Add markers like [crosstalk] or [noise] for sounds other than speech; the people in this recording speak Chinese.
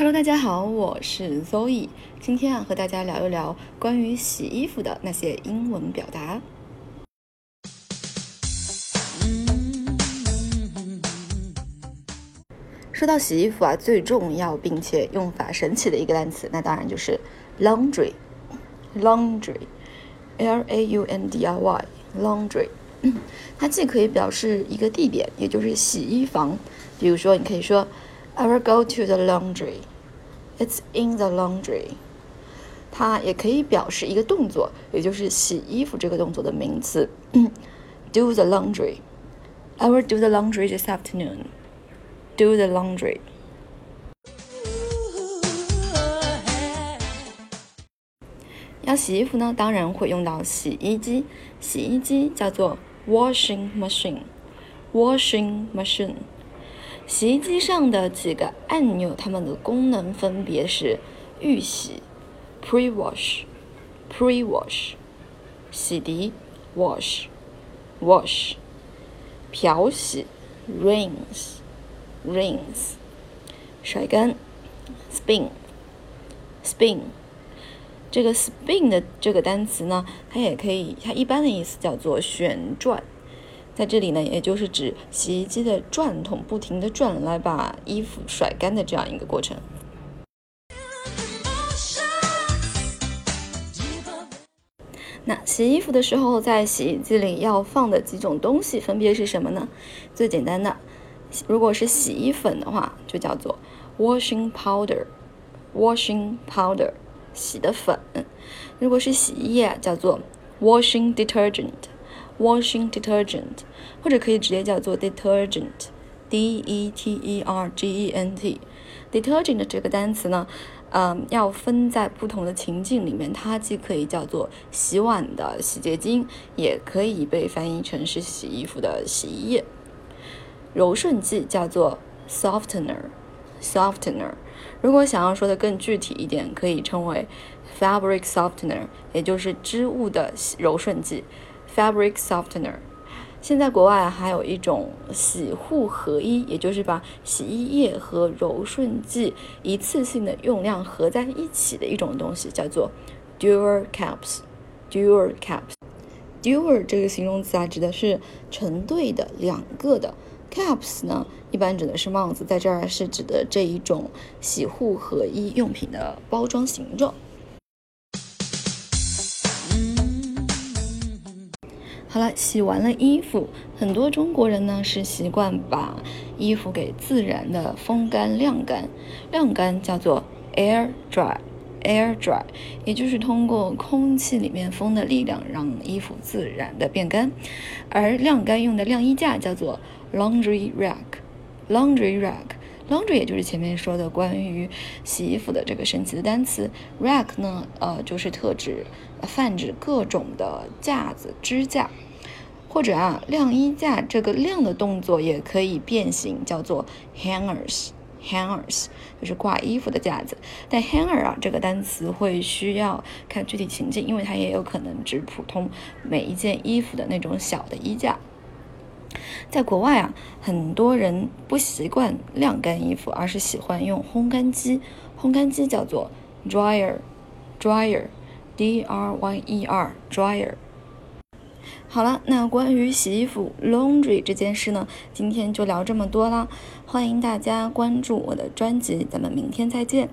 Hello，大家好，我是 Zoe。今天啊，和大家聊一聊关于洗衣服的那些英文表达。说到洗衣服啊，最重要并且用法神奇的一个单词，那当然就是 laundry。laundry，l a u n d r y，laundry。它既可以表示一个地点，也就是洗衣房。比如说，你可以说 I will go to the laundry。It's in the laundry。它也可以表示一个动作，也就是洗衣服这个动作的名词。Do [clears throat] the laundry。I will do the laundry this afternoon。Do the laundry。要洗衣服呢，当然会用到洗衣机。洗衣机叫做 washing machine。washing machine。 洗衣机上的几个按钮，它们的功能分别是预洗 （pre-wash）、pre-wash、洗涤 （wash）、wash 漂洗 （rinse）。rinse，甩干，spin，spin，这个 spin 的这个单词呢，它也可以，它一般的意思叫做旋转，在这里呢，也就是指洗衣机的转筒不停的转来把衣服甩干的这样一个过程。那洗衣服的时候，在洗衣机里要放的几种东西分别是什么呢？最简单的。如果是洗衣粉的话，就叫做 washing powder，washing powder，洗的粉。如果是洗衣液，叫做 washing detergent washing detergent 或者可以直接叫做 detergent detergent detergent 这个单词呢嗯要分在不同的情境里面它既可以叫做洗碗的洗洁精也可以被翻译成是洗衣服的洗衣液。柔顺剂叫做 softener softener 如果想要说的更具体一点可以称为 fabric softener 也就是织物的柔顺剂。Fabric softener。现在国外还有一种洗护合一，也就是把洗衣液和柔顺剂一次性的用量合在一起的一种东西，叫做 dual caps，dual caps。dual 这个形容词啊，指的是成对的、两个的。Caps 呢，一般指的是帽子，在这儿是指的这一种洗护合一用品的包装形状。好了，洗完了衣服，很多中国人呢是习惯把衣服给自然的风干晾干，晾干叫做 air dry，air dry，也就是通过空气里面风的力量让衣服自然的变干，而晾干用的晾衣架叫做。Laundry rack，laundry rack Laundry 也就是前面说的关于洗衣服的这个神奇的单词。rack 呢，呃，就是特指泛指各种的架子、支架，或者啊，晾衣架这个晾的动作也可以变形，叫做 hangers，hangers 就是挂衣服的架子。但 hanger 啊这个单词会需要看具体情境，因为它也有可能指普通每一件衣服的那种小的衣架。在国外啊，很多人不习惯晾干衣服，而是喜欢用烘干机。烘干机叫做 dryer，dryer，d r y e r，dryer。好了，那关于洗衣服 laundry 这件事呢，今天就聊这么多啦。欢迎大家关注我的专辑，咱们明天再见。